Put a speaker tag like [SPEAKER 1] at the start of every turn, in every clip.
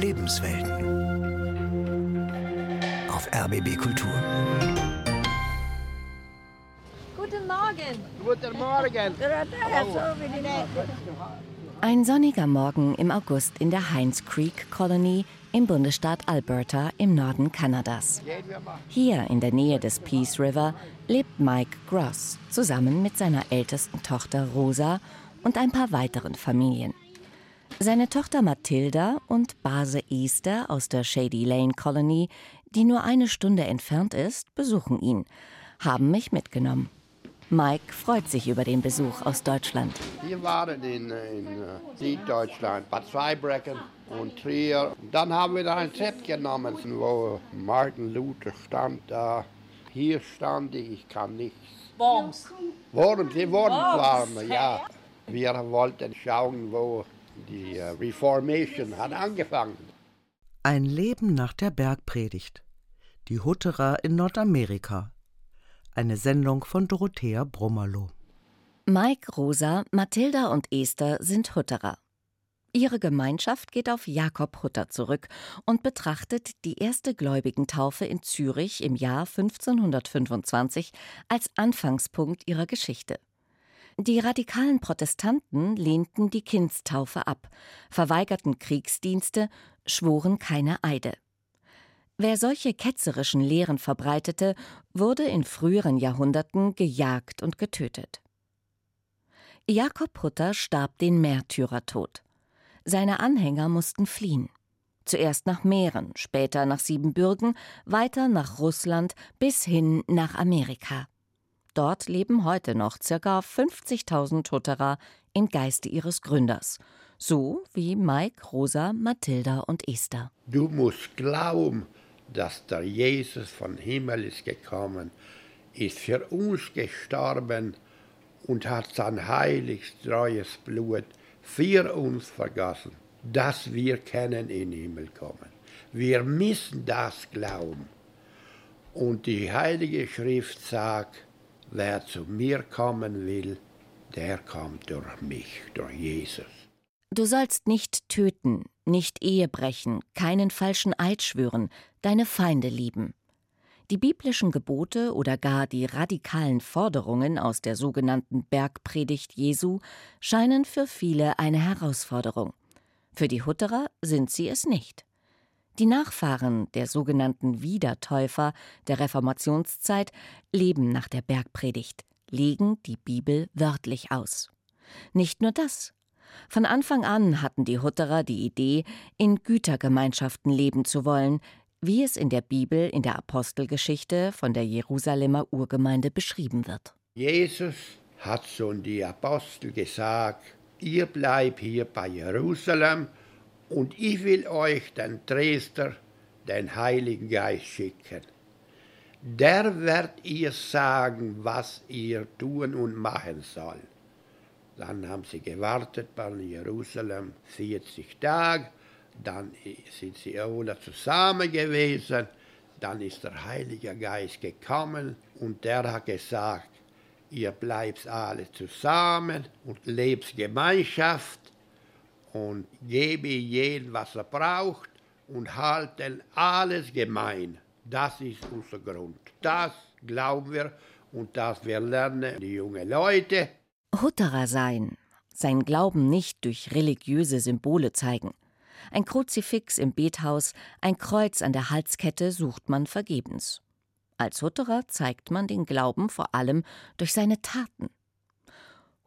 [SPEAKER 1] Lebenswelten. Auf RBB Kultur.
[SPEAKER 2] Guten Morgen.
[SPEAKER 3] Guten Morgen.
[SPEAKER 4] Ein sonniger Morgen im August in der Hines Creek Colony im Bundesstaat Alberta im Norden Kanadas. Hier in der Nähe des Peace River lebt Mike Gross zusammen mit seiner ältesten Tochter Rosa und ein paar weiteren Familien. Seine Tochter Mathilda und Base Easter aus der Shady Lane Colony, die nur eine Stunde entfernt ist, besuchen ihn, haben mich mitgenommen. Mike freut sich über den Besuch aus Deutschland.
[SPEAKER 3] Wir waren in, in äh, Süddeutschland, Bad Zweibrecken und Trier. Dann haben wir da ein Set genommen, wo Martin Luther stand da. Hier stand ich, ich kann nichts.
[SPEAKER 2] Worms.
[SPEAKER 3] Worms, die Worms
[SPEAKER 2] Worms,
[SPEAKER 3] waren, ja. Wir wollten schauen, wo die äh, Reformation hat angefangen.
[SPEAKER 5] Ein Leben nach der Bergpredigt. Die Hutterer in Nordamerika. Eine Sendung von Dorothea Brummerloh.
[SPEAKER 4] Mike, Rosa, Mathilda und Esther sind Hutterer. Ihre Gemeinschaft geht auf Jakob Hutter zurück und betrachtet die erste Gläubigentaufe in Zürich im Jahr 1525 als Anfangspunkt ihrer Geschichte. Die radikalen Protestanten lehnten die Kindstaufe ab, verweigerten Kriegsdienste, schworen keine Eide. Wer solche ketzerischen Lehren verbreitete, wurde in früheren Jahrhunderten gejagt und getötet. Jakob Hutter starb den Märtyrertod. Seine Anhänger mussten fliehen. Zuerst nach Mähren, später nach Siebenbürgen, weiter nach Russland bis hin nach Amerika. Dort leben heute noch ca. 50.000 Hutterer im Geiste ihres Gründers, so wie Mike, Rosa, Mathilda und Esther.
[SPEAKER 3] Du musst glauben, dass der Jesus von Himmel ist gekommen, ist für uns gestorben und hat sein heiliges, treues Blut für uns vergossen, dass wir können in den Himmel kommen. Wir müssen das glauben. Und die Heilige Schrift sagt, wer zu mir kommen will, der kommt durch mich, durch Jesus.
[SPEAKER 4] Du sollst nicht töten, nicht Ehe brechen, keinen falschen Eid schwören, deine Feinde lieben. Die biblischen Gebote oder gar die radikalen Forderungen aus der sogenannten Bergpredigt Jesu scheinen für viele eine Herausforderung. Für die Hutterer sind sie es nicht. Die Nachfahren der sogenannten Wiedertäufer der Reformationszeit leben nach der Bergpredigt, legen die Bibel wörtlich aus. Nicht nur das. Von Anfang an hatten die Hutterer die Idee, in Gütergemeinschaften leben zu wollen, wie es in der Bibel in der Apostelgeschichte von der Jerusalemer Urgemeinde beschrieben wird.
[SPEAKER 3] Jesus hat schon die Apostel gesagt, ihr bleibt hier bei Jerusalem und ich will euch den Dresder, den Heiligen Geist schicken. Der wird ihr sagen, was ihr tun und machen soll. Dann haben sie gewartet bei Jerusalem 40 Tage, dann sind sie alle zusammen gewesen, dann ist der Heilige Geist gekommen und der hat gesagt, ihr bleibt alle zusammen und lebt Gemeinschaft und gebe jedem, was er braucht und halten alles gemein. Das ist unser Grund. Das glauben wir und das wir lernen die jungen Leute.
[SPEAKER 4] Hutterer sein, sein Glauben nicht durch religiöse Symbole zeigen. Ein Kruzifix im Bethaus, ein Kreuz an der Halskette sucht man vergebens. Als Hutterer zeigt man den Glauben vor allem durch seine Taten.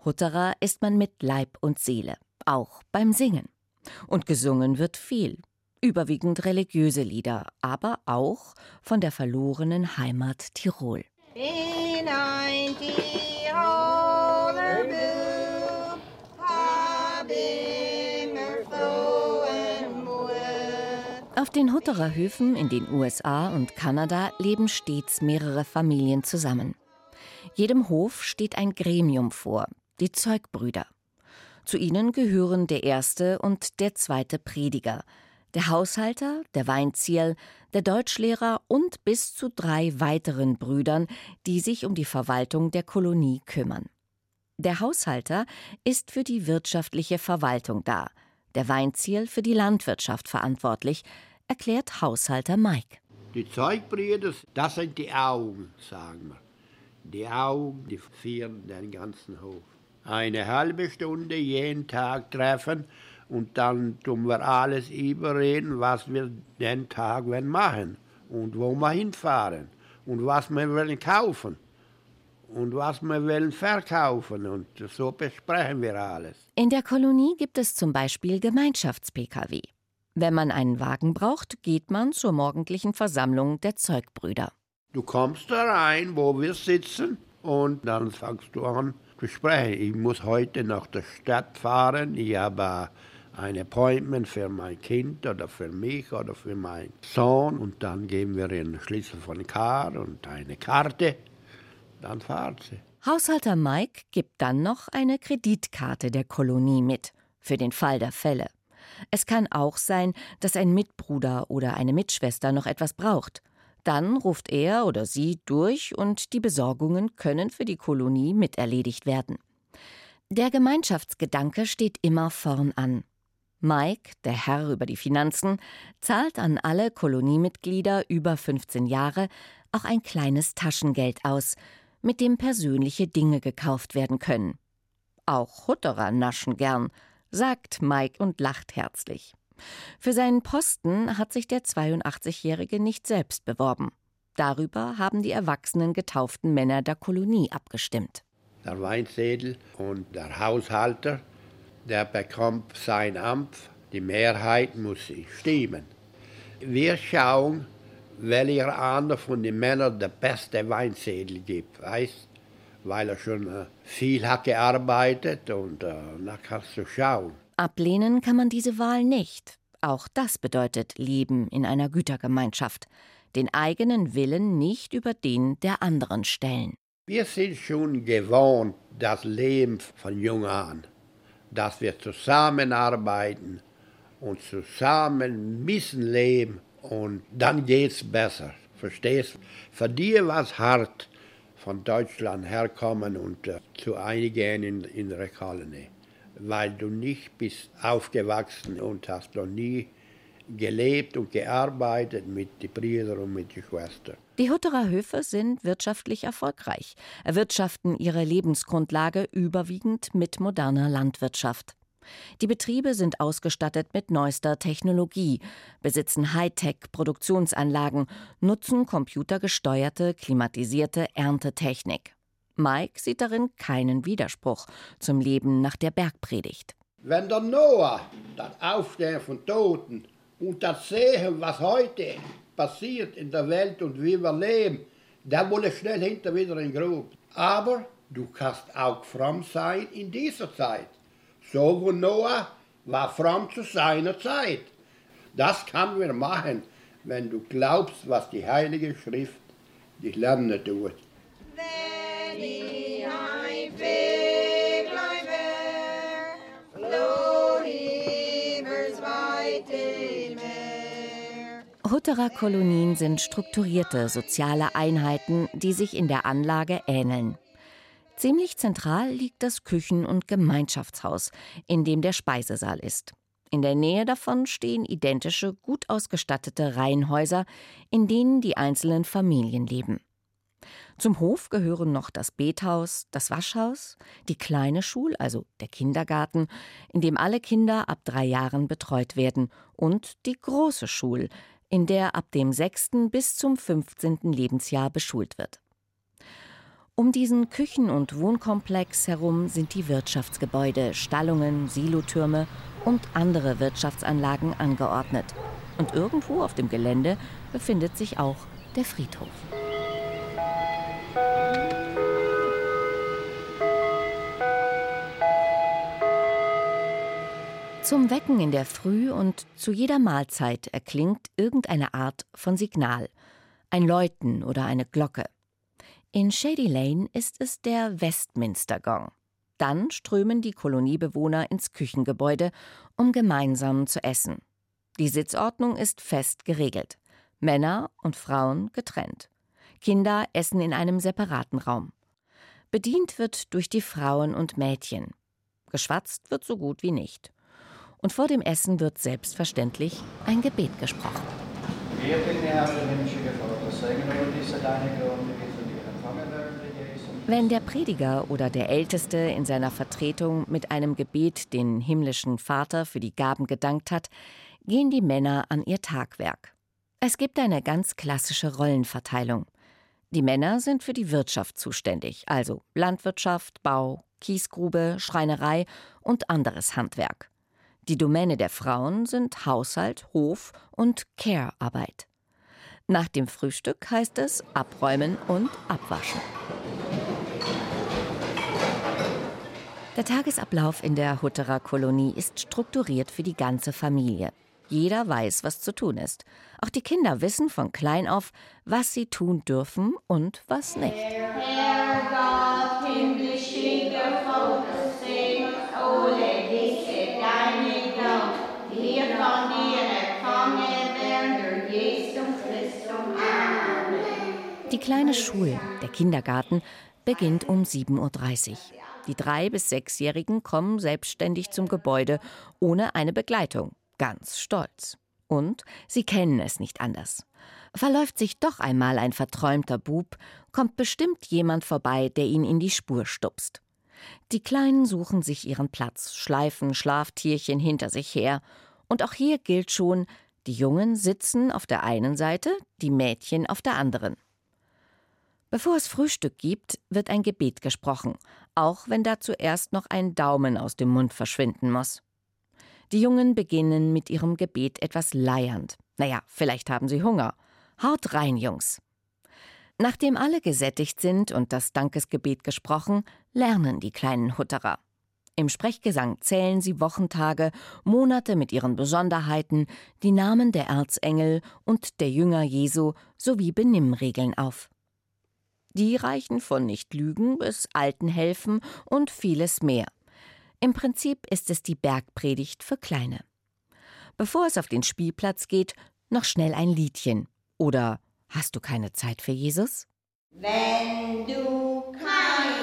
[SPEAKER 4] Hutterer ist man mit Leib und Seele, auch beim Singen. Und gesungen wird viel, überwiegend religiöse Lieder, aber auch von der verlorenen Heimat Tirol.
[SPEAKER 2] In ein Tiroler Buch hab immer frohen Mut.
[SPEAKER 4] Auf den Hutterer Höfen in den USA und Kanada leben stets mehrere Familien zusammen. Jedem Hof steht ein Gremium vor, die Zeugbrüder. Zu ihnen gehören der erste und der zweite Prediger, der Haushalter, der Weinzierl, der Deutschlehrer und bis zu drei weiteren Brüdern, die sich um die Verwaltung der Kolonie kümmern. Der Haushalter ist für die wirtschaftliche Verwaltung da, der Weinziel für die Landwirtschaft verantwortlich, erklärt Haushalter Mike.
[SPEAKER 3] Die Zeugbrüder, das sind die Augen, sagen wir. Die Augen, die führen den ganzen Hof. Eine halbe Stunde jeden Tag treffen und dann tun wir alles überreden, was wir den Tag machen und wo wir hinfahren und was wir wollen kaufen und was wir wollen verkaufen und so besprechen wir alles.
[SPEAKER 4] In der Kolonie gibt es zum Beispiel Gemeinschafts-Pkw. Wenn man einen Wagen braucht, geht man zur morgendlichen Versammlung der Zeugbrüder.
[SPEAKER 3] Du kommst da rein, wo wir sitzen, und dann fangst du an zu sprechen. Ich muss heute nach der Stadt fahren. Ich habe ein Appointment für mein Kind oder für mich oder für meinen Sohn. Und dann geben wir einen Schlüssel von Car und eine Karte. Dann fahrt sie.
[SPEAKER 4] Haushalter Mike gibt dann noch eine Kreditkarte der Kolonie mit, für den Fall der Fälle. Es kann auch sein, dass ein Mitbruder oder eine Mitschwester noch etwas braucht. Dann ruft er oder sie durch und die Besorgungen können für die Kolonie miterledigt werden. Der Gemeinschaftsgedanke steht immer vorn an. Mike, der Herr über die Finanzen, zahlt an alle Koloniemitglieder über 15 Jahre auch ein kleines Taschengeld aus, mit dem persönliche Dinge gekauft werden können. Auch Hutterer naschen gern, sagt Mike und lacht herzlich. Für seinen Posten hat sich der 82-Jährige nicht selbst beworben. Darüber haben die erwachsenen getauften Männer der Kolonie abgestimmt.
[SPEAKER 3] Der Weinsädel und der Haushalter, der bekommt sein Amt. Die Mehrheit muss stimmen. Wir schauen, welcher einer von den Männern der beste Weinsädel gibt, weißt? weil er schon äh, viel hat gearbeitet und äh, da kannst du schauen.
[SPEAKER 4] Ablehnen kann man diese Wahl nicht. Auch das bedeutet Leben in einer Gütergemeinschaft. Den eigenen Willen nicht über den der anderen stellen.
[SPEAKER 3] Wir sind schon gewohnt, das Leben von jung an, dass wir zusammenarbeiten und zusammen müssen leben und dann geht's besser. Verstehst? Für dir war es hart, von Deutschland herkommen und äh, zu einigen in, in der Kolonie weil du nicht bist aufgewachsen und hast noch nie gelebt und gearbeitet mit den Brüdern und mit den Schwestern.
[SPEAKER 4] Die Hutterer Höfe sind wirtschaftlich erfolgreich, erwirtschaften ihre Lebensgrundlage überwiegend mit moderner Landwirtschaft. Die Betriebe sind ausgestattet mit neuester Technologie, besitzen Hightech-Produktionsanlagen, nutzen computergesteuerte, klimatisierte Erntetechnik. Mike sieht darin keinen Widerspruch zum Leben nach der Bergpredigt.
[SPEAKER 3] Wenn der Noah das Aufstehen von Toten und das Sehen, was heute passiert in der Welt und wie wir leben, dann wolle schnell hinter wieder in Grub. Aber du kannst auch fromm sein in dieser Zeit. So wie Noah war fromm zu seiner Zeit. Das kann wir machen, wenn du glaubst, was die Heilige Schrift dich lernen tut.
[SPEAKER 4] Hutterer Kolonien sind strukturierte soziale Einheiten, die sich in der Anlage ähneln. Ziemlich zentral liegt das Küchen- und Gemeinschaftshaus, in dem der Speisesaal ist. In der Nähe davon stehen identische, gut ausgestattete Reihenhäuser, in denen die einzelnen Familien leben. Zum Hof gehören noch das Bethaus, das Waschhaus, die kleine Schul, also der Kindergarten, in dem alle Kinder ab drei Jahren betreut werden, und die große Schul, in der ab dem sechsten bis zum 15. Lebensjahr beschult wird. Um diesen Küchen- und Wohnkomplex herum sind die Wirtschaftsgebäude, Stallungen, Silotürme und andere Wirtschaftsanlagen angeordnet. Und irgendwo auf dem Gelände befindet sich auch der Friedhof. Zum Wecken in der Früh und zu jeder Mahlzeit erklingt irgendeine Art von Signal, ein Läuten oder eine Glocke. In Shady Lane ist es der Westminster Gong. Dann strömen die Koloniebewohner ins Küchengebäude, um gemeinsam zu essen. Die Sitzordnung ist fest geregelt. Männer und Frauen getrennt. Kinder essen in einem separaten Raum. Bedient wird durch die Frauen und Mädchen. Geschwatzt wird so gut wie nicht. Und vor dem Essen wird selbstverständlich ein Gebet gesprochen. Wenn der Prediger oder der Älteste in seiner Vertretung mit einem Gebet den himmlischen Vater für die Gaben gedankt hat, gehen die Männer an ihr Tagwerk. Es gibt eine ganz klassische Rollenverteilung. Die Männer sind für die Wirtschaft zuständig, also Landwirtschaft, Bau, Kiesgrube, Schreinerei und anderes Handwerk. Die Domäne der Frauen sind Haushalt, Hof und Care-Arbeit. Nach dem Frühstück heißt es abräumen und abwaschen. Der Tagesablauf in der Hutterer Kolonie ist strukturiert für die ganze Familie. Jeder weiß, was zu tun ist. Auch die Kinder wissen von klein auf, was sie tun dürfen und was nicht. Die kleine Schule, der Kindergarten, beginnt um 7.30 Uhr. Die drei- bis sechsjährigen kommen selbstständig zum Gebäude, ohne eine Begleitung ganz stolz. Und sie kennen es nicht anders. Verläuft sich doch einmal ein verträumter Bub, kommt bestimmt jemand vorbei, der ihn in die Spur stupst. Die Kleinen suchen sich ihren Platz, schleifen Schlaftierchen hinter sich her. Und auch hier gilt schon, die Jungen sitzen auf der einen Seite, die Mädchen auf der anderen. Bevor es Frühstück gibt, wird ein Gebet gesprochen, auch wenn dazu erst noch ein Daumen aus dem Mund verschwinden muss. Die Jungen beginnen mit ihrem Gebet etwas leiernd. Naja, vielleicht haben sie Hunger. Haut rein, Jungs. Nachdem alle gesättigt sind und das Dankesgebet gesprochen, lernen die kleinen Hutterer. Im Sprechgesang zählen sie Wochentage, Monate mit ihren Besonderheiten, die Namen der Erzengel und der Jünger Jesu sowie Benimmregeln auf. Die reichen von Nicht-Lügen bis Alten helfen und vieles mehr. Im Prinzip ist es die Bergpredigt für Kleine. Bevor es auf den Spielplatz geht, noch schnell ein Liedchen. Oder Hast du keine Zeit für Jesus?
[SPEAKER 2] Wenn du keine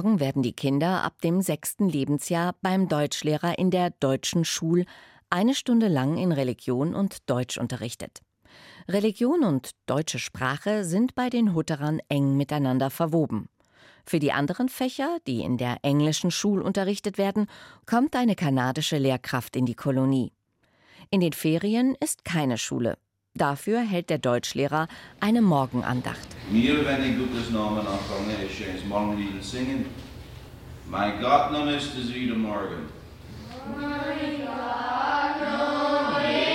[SPEAKER 4] Morgen werden die Kinder ab dem sechsten Lebensjahr beim Deutschlehrer in der deutschen Schul eine Stunde lang in Religion und Deutsch unterrichtet. Religion und deutsche Sprache sind bei den Hutterern eng miteinander verwoben. Für die anderen Fächer, die in der englischen Schul unterrichtet werden, kommt eine kanadische Lehrkraft in die Kolonie. In den Ferien ist keine Schule. Dafür hält der Deutschlehrer eine Morgenandacht.
[SPEAKER 6] Mir, wenn ich Gottes Namen anfange, ist es Morgenlied singen. Mein Gott, nun ist es wieder morgen. Mein Gott, nun ist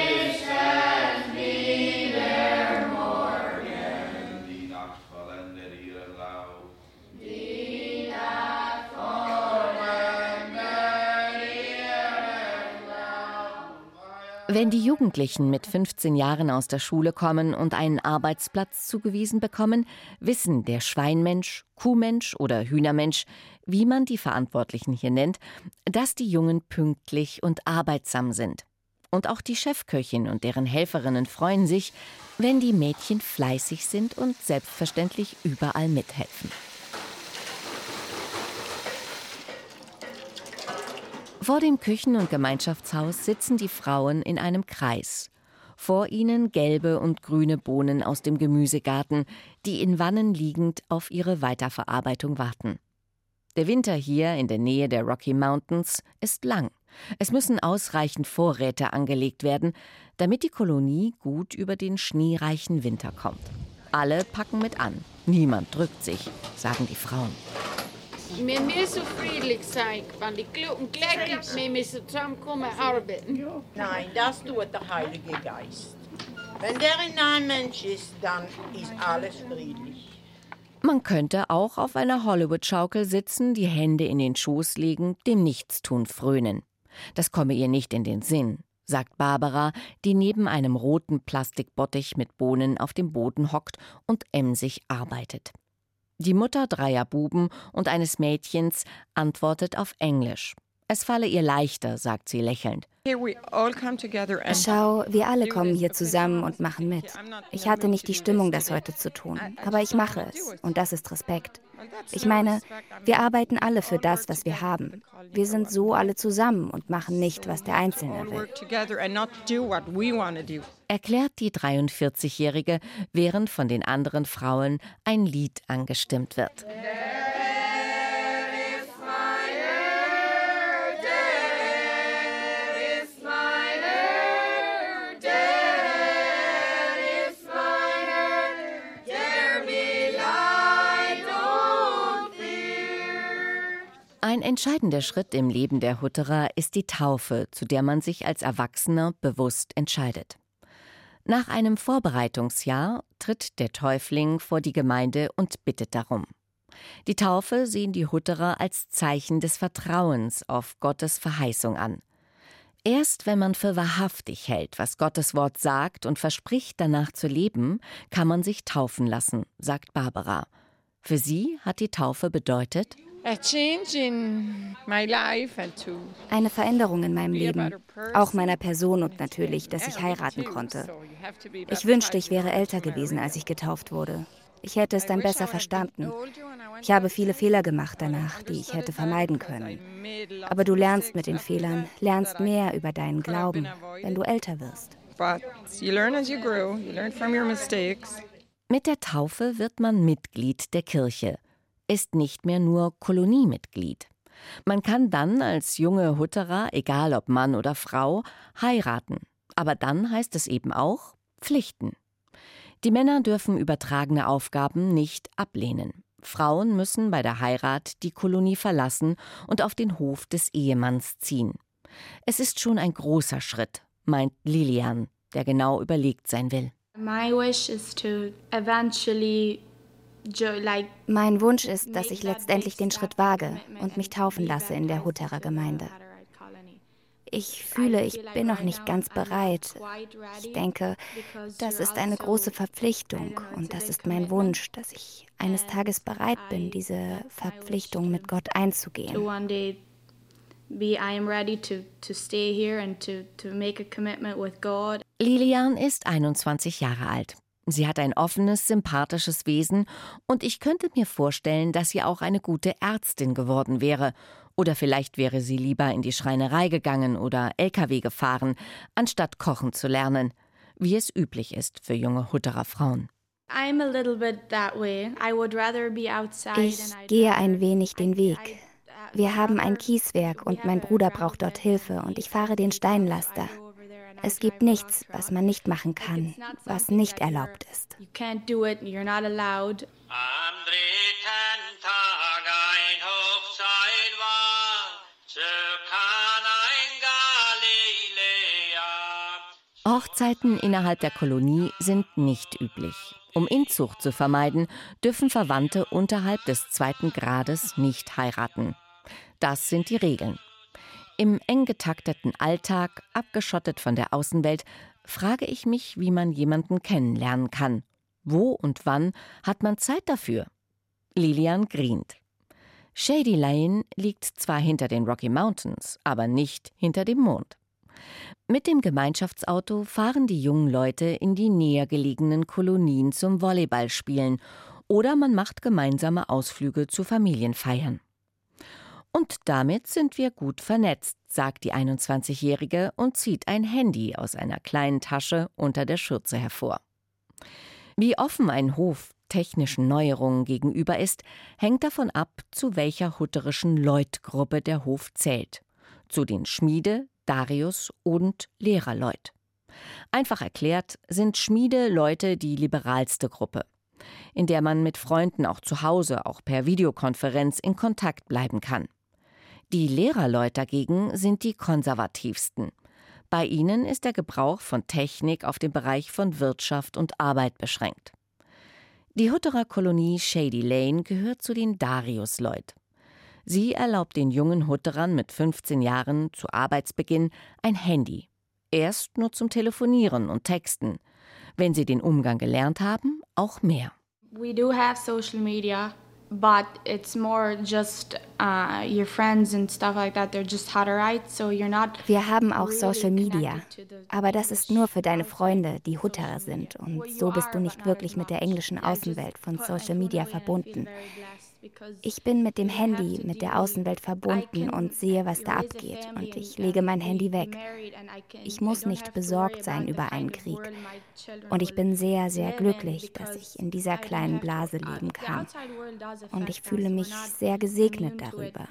[SPEAKER 4] Wenn die Jugendlichen mit 15 Jahren aus der Schule kommen und einen Arbeitsplatz zugewiesen bekommen, wissen der Schweinmensch, Kuhmensch oder Hühnermensch, wie man die Verantwortlichen hier nennt, dass die Jungen pünktlich und arbeitsam sind. Und auch die Chefköchin und deren Helferinnen freuen sich, wenn die Mädchen fleißig sind und selbstverständlich überall mithelfen. Vor dem Küchen- und Gemeinschaftshaus sitzen die Frauen in einem Kreis. Vor ihnen gelbe und grüne Bohnen aus dem Gemüsegarten, die in Wannen liegend auf ihre Weiterverarbeitung warten. Der Winter hier in der Nähe der Rocky Mountains ist lang. Es müssen ausreichend Vorräte angelegt werden, damit die Kolonie gut über den schneereichen Winter kommt. Alle packen mit an. Niemand drückt sich, sagen die Frauen.
[SPEAKER 7] Wir müssen friedlich sein, wenn die und gleich wir müssen zusammenkommen arbeiten.
[SPEAKER 8] Nein, das tut der Heilige Geist. Wenn der in einem Mensch ist, dann ist alles friedlich.
[SPEAKER 4] Man könnte auch auf einer Hollywood-Schaukel sitzen, die Hände in den Schoß legen, dem Nichtstun frönen. Das komme ihr nicht in den Sinn. sagt Barbara, die neben einem roten Plastikbottich mit Bohnen auf dem Boden hockt und emsig arbeitet. Die Mutter dreier Buben und eines Mädchens antwortet auf Englisch. Es falle ihr leichter, sagt sie lächelnd.
[SPEAKER 9] Schau, wir alle kommen hier zusammen und machen mit. Ich hatte nicht die Stimmung, das heute zu tun, aber ich mache es und das ist Respekt. Ich meine, wir arbeiten alle für das, was wir haben. Wir sind so alle zusammen und machen nicht, was der Einzelne will.
[SPEAKER 4] Erklärt die 43-Jährige, während von den anderen Frauen ein Lied angestimmt wird. Ein entscheidender Schritt im Leben der Hutterer ist die Taufe, zu der man sich als Erwachsener bewusst entscheidet. Nach einem Vorbereitungsjahr tritt der Täufling vor die Gemeinde und bittet darum. Die Taufe sehen die Hutterer als Zeichen des Vertrauens auf Gottes Verheißung an. Erst wenn man für wahrhaftig hält, was Gottes Wort sagt und verspricht, danach zu leben, kann man sich taufen lassen, sagt Barbara. Für sie hat die Taufe bedeutet,
[SPEAKER 9] eine Veränderung in meinem Leben, auch meiner Person und natürlich, dass ich heiraten konnte. Ich wünschte, ich wäre älter gewesen, als ich getauft wurde. Ich hätte es dann besser verstanden. Ich habe viele Fehler gemacht danach, die ich hätte vermeiden können. Aber du lernst mit den Fehlern, lernst mehr über deinen Glauben, wenn du älter wirst.
[SPEAKER 4] Mit der Taufe wird man Mitglied der Kirche ist nicht mehr nur Koloniemitglied. Man kann dann als junge Hutterer, egal ob Mann oder Frau, heiraten. Aber dann heißt es eben auch Pflichten. Die Männer dürfen übertragene Aufgaben nicht ablehnen. Frauen müssen bei der Heirat die Kolonie verlassen und auf den Hof des Ehemanns ziehen. Es ist schon ein großer Schritt, meint Lilian, der genau überlegt sein will.
[SPEAKER 10] My wish is to eventually
[SPEAKER 9] mein Wunsch ist, dass ich letztendlich den Schritt wage und mich taufen lasse in der Hutterer Gemeinde. Ich fühle, ich bin noch nicht ganz bereit. Ich denke, das ist eine große Verpflichtung und das ist mein Wunsch, dass ich eines Tages bereit bin, diese Verpflichtung mit Gott einzugehen.
[SPEAKER 4] Lilian ist 21 Jahre alt. Sie hat ein offenes, sympathisches Wesen und ich könnte mir vorstellen, dass sie auch eine gute Ärztin geworden wäre. Oder vielleicht wäre sie lieber in die Schreinerei gegangen oder LKW gefahren, anstatt kochen zu lernen, wie es üblich ist für junge Hutterer Frauen.
[SPEAKER 9] Ich gehe ein wenig den Weg. Wir haben ein Kieswerk und mein Bruder braucht dort Hilfe und ich fahre den Steinlaster. Es gibt nichts, was man nicht machen kann, was nicht erlaubt ist.
[SPEAKER 10] You can't do it, you're not allowed.
[SPEAKER 11] Am dritten Tag ein Hochzeit war, so kann ein
[SPEAKER 4] Galiläa. Hochzeiten innerhalb der Kolonie sind nicht üblich. Um Inzucht zu vermeiden, dürfen Verwandte unterhalb des zweiten Grades nicht heiraten. Das sind die Regeln. Im eng getakteten Alltag, abgeschottet von der Außenwelt, frage ich mich, wie man jemanden kennenlernen kann. Wo und wann hat man Zeit dafür? Lilian grient. Shady Lane liegt zwar hinter den Rocky Mountains, aber nicht hinter dem Mond. Mit dem Gemeinschaftsauto fahren die jungen Leute in die näher gelegenen Kolonien zum Volleyballspielen oder man macht gemeinsame Ausflüge zu Familienfeiern. Und damit sind wir gut vernetzt, sagt die 21-Jährige und zieht ein Handy aus einer kleinen Tasche unter der Schürze hervor. Wie offen ein Hof technischen Neuerungen gegenüber ist, hängt davon ab, zu welcher hutterischen Leutgruppe der Hof zählt. Zu den Schmiede, Darius und Lehrerleut. Einfach erklärt sind Schmiede Leute die liberalste Gruppe, in der man mit Freunden auch zu Hause, auch per Videokonferenz in Kontakt bleiben kann. Die Lehrerleute dagegen sind die konservativsten. Bei ihnen ist der Gebrauch von Technik auf den Bereich von Wirtschaft und Arbeit beschränkt. Die Hutterer Kolonie Shady Lane gehört zu den Darius-Leut. Sie erlaubt den jungen Hutterern mit 15 Jahren zu Arbeitsbeginn ein Handy. Erst nur zum Telefonieren und Texten. Wenn sie den Umgang gelernt haben, auch mehr.
[SPEAKER 10] We do have social media, but it's more just uh, your friends and stuff like that. They're just Hutterites, so you're not.
[SPEAKER 9] Wir haben auch Social Media, aber das ist nur für deine Freunde, die Hutterer sind. Und so bist du nicht wirklich mit der englischen Außenwelt von Social Media verbunden. Ich bin mit dem Handy mit der Außenwelt verbunden und sehe, was da abgeht. Und ich lege mein Handy weg. Ich muss nicht besorgt sein über einen Krieg. Und ich bin sehr, sehr glücklich, dass ich in dieser kleinen Blase leben kann. Und ich fühle mich sehr gesegnet darüber.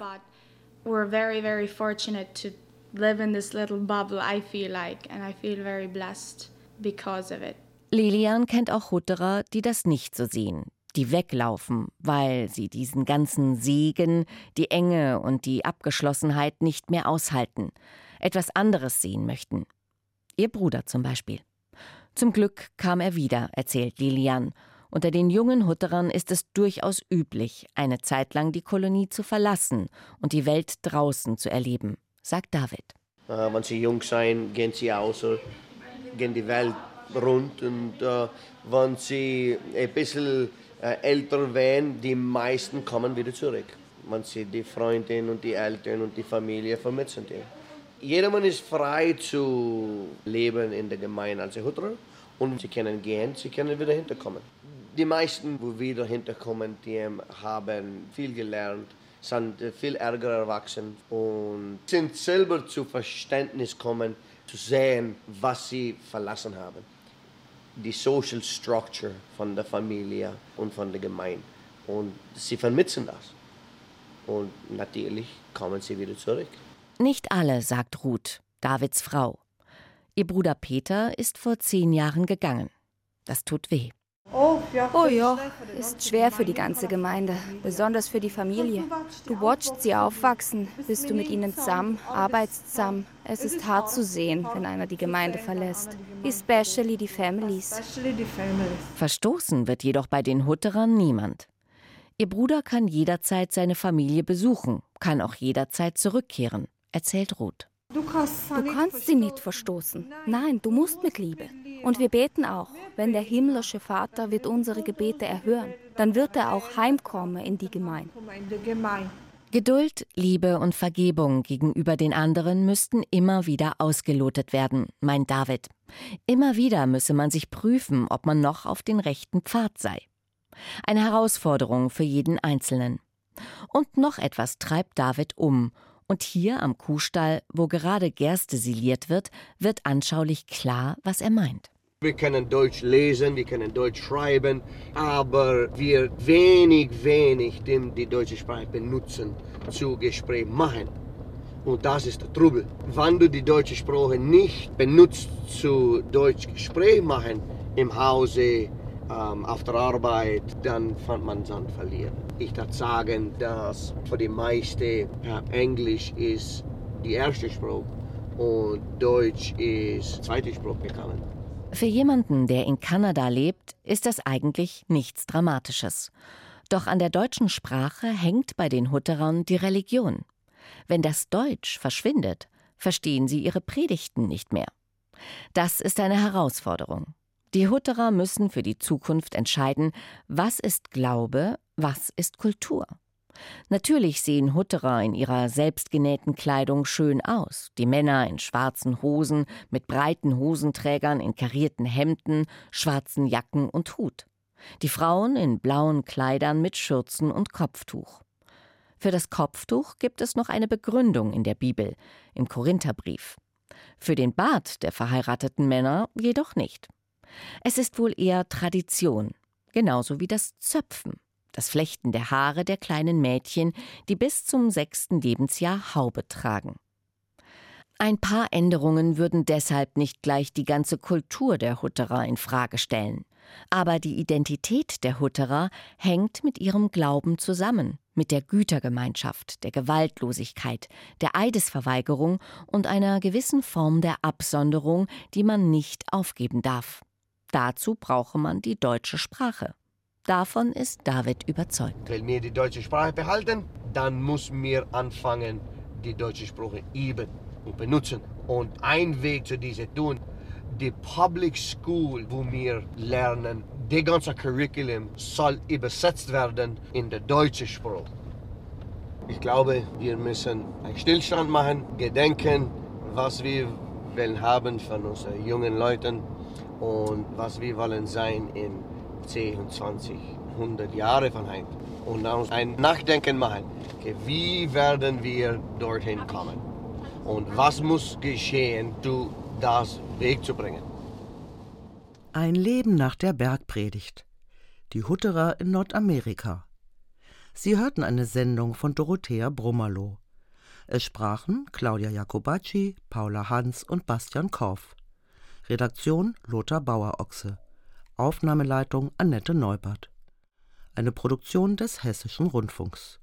[SPEAKER 10] We're very, very fortunate to live in this little bubble, I feel like, and I feel very blessed because of it.
[SPEAKER 4] Lilian kennt auch Hutterer, die das nicht so sehen, die weglaufen, weil sie diesen ganzen Segen, die Enge und die Abgeschlossenheit nicht mehr aushalten, etwas anderes sehen möchten. Ihr Bruder zum Beispiel. Zum Glück kam er wieder, erzählt Lilian. Unter den jungen Hutterern ist es durchaus üblich, eine Zeit lang die Kolonie zu verlassen und die Welt draußen zu erleben, sagt David.
[SPEAKER 12] Uh, wenn sie jung sind, gehen sie aus, gehen die Welt rund und uh, wenn sie ein bisschen äh, älter werden, die meisten kommen wieder zurück. Man sieht die Freundin und die Eltern und die Familie vermissen die. Jedermann ist frei zu leben in der Gemeinde als Hutterer und sie können gehen, sie können wieder hinterkommen. Die meisten, die wieder hinterkommen, die haben viel gelernt, sind viel ärger erwachsen und sind selber zu Verständnis kommen, zu sehen, was sie verlassen haben die Social Structure von der Familie und von der Gemeinde. Und sie vermissen das. Und natürlich kommen sie wieder zurück.
[SPEAKER 4] Nicht alle, sagt Ruth, Davids Frau. Ihr Bruder Peter ist vor zehn Jahren gegangen. Das tut weh.
[SPEAKER 9] Oh ja, ist schwer für die ganze Gemeinde, besonders für die Familie. Du watchst sie aufwachsen, bist du mit ihnen zusammen, arbeitest zusammen. Es ist hart zu sehen, wenn einer die Gemeinde verlässt. Especially die Families.
[SPEAKER 4] Verstoßen wird jedoch bei den Hutterern niemand. Ihr Bruder kann jederzeit seine Familie besuchen, kann auch jederzeit zurückkehren, erzählt Ruth.
[SPEAKER 9] Du kannst sie nicht verstoßen. Nein, du musst mit Liebe. Und wir beten auch, wenn der himmlische Vater wird unsere Gebete erhören, dann wird er auch heimkommen in die Gemeinde.
[SPEAKER 4] Geduld, Liebe und Vergebung gegenüber den anderen müssten immer wieder ausgelotet werden, meint David. Immer wieder müsse man sich prüfen, ob man noch auf den rechten Pfad sei. Eine Herausforderung für jeden Einzelnen. Und noch etwas treibt David um und hier am Kuhstall, wo gerade Gerste siliert wird, wird anschaulich klar, was er meint.
[SPEAKER 12] Wir können Deutsch lesen, wir können Deutsch schreiben, aber wir wenig, wenig die deutsche Sprache benutzen zu Gespräch machen. Und das ist der Trubel. Wenn du die deutsche Sprache nicht benutzt zu Deutsch Gespräch machen im Hause, ähm, auf der Arbeit, dann fand man Sand verlieren. Ich darf sagen, dass für die meisten äh, Englisch ist die erste Sprache und Deutsch ist zweite Sprache gekommen.
[SPEAKER 4] Für jemanden, der in Kanada lebt, ist das eigentlich nichts Dramatisches. Doch an der deutschen Sprache hängt bei den Hutterern die Religion. Wenn das Deutsch verschwindet, verstehen sie ihre Predigten nicht mehr. Das ist eine Herausforderung. Die Hutterer müssen für die Zukunft entscheiden, was ist Glaube, was ist Kultur. Natürlich sehen Hutterer in ihrer selbstgenähten Kleidung schön aus. Die Männer in schwarzen Hosen, mit breiten Hosenträgern in karierten Hemden, schwarzen Jacken und Hut. Die Frauen in blauen Kleidern mit Schürzen und Kopftuch. Für das Kopftuch gibt es noch eine Begründung in der Bibel, im Korintherbrief. Für den Bart der verheirateten Männer jedoch nicht. Es ist wohl eher Tradition, genauso wie das Zöpfen, das Flechten der Haare der kleinen Mädchen, die bis zum sechsten Lebensjahr Haube tragen. Ein paar Änderungen würden deshalb nicht gleich die ganze Kultur der Hutterer in Frage stellen. Aber die Identität der Hutterer hängt mit ihrem Glauben zusammen, mit der Gütergemeinschaft, der Gewaltlosigkeit, der Eidesverweigerung und einer gewissen Form der Absonderung, die man nicht aufgeben darf. Dazu brauche man die deutsche Sprache. Davon ist David überzeugt.
[SPEAKER 12] Wenn wir die deutsche Sprache behalten, dann muss mir anfangen, die deutsche Sprache üben. benutzen. Und ein Weg zu diesem tun, die Public School, wo wir lernen, das ganze Curriculum soll übersetzt werden in die deutsche Sprache. Ich glaube, wir müssen einen Stillstand machen, gedenken, was wir wollen haben von unseren jungen Leuten und was wir wollen sein in 10, 20, 100 Jahren von heute. Und dann ein Nachdenken machen, okay, wie werden wir dorthin kommen und was muss geschehen, um das Weg zu bringen.
[SPEAKER 5] Ein Leben nach der Bergpredigt. Die Hutterer in Nordamerika. Sie hörten eine Sendung von Dorothea Brummerloh. Es sprachen Claudia Jacobacci, Paula Hans und Bastian Korff. Redaktion Lothar Bauer-Ochse. Aufnahmeleitung Annette Neubert. Eine Produktion des Hessischen Rundfunks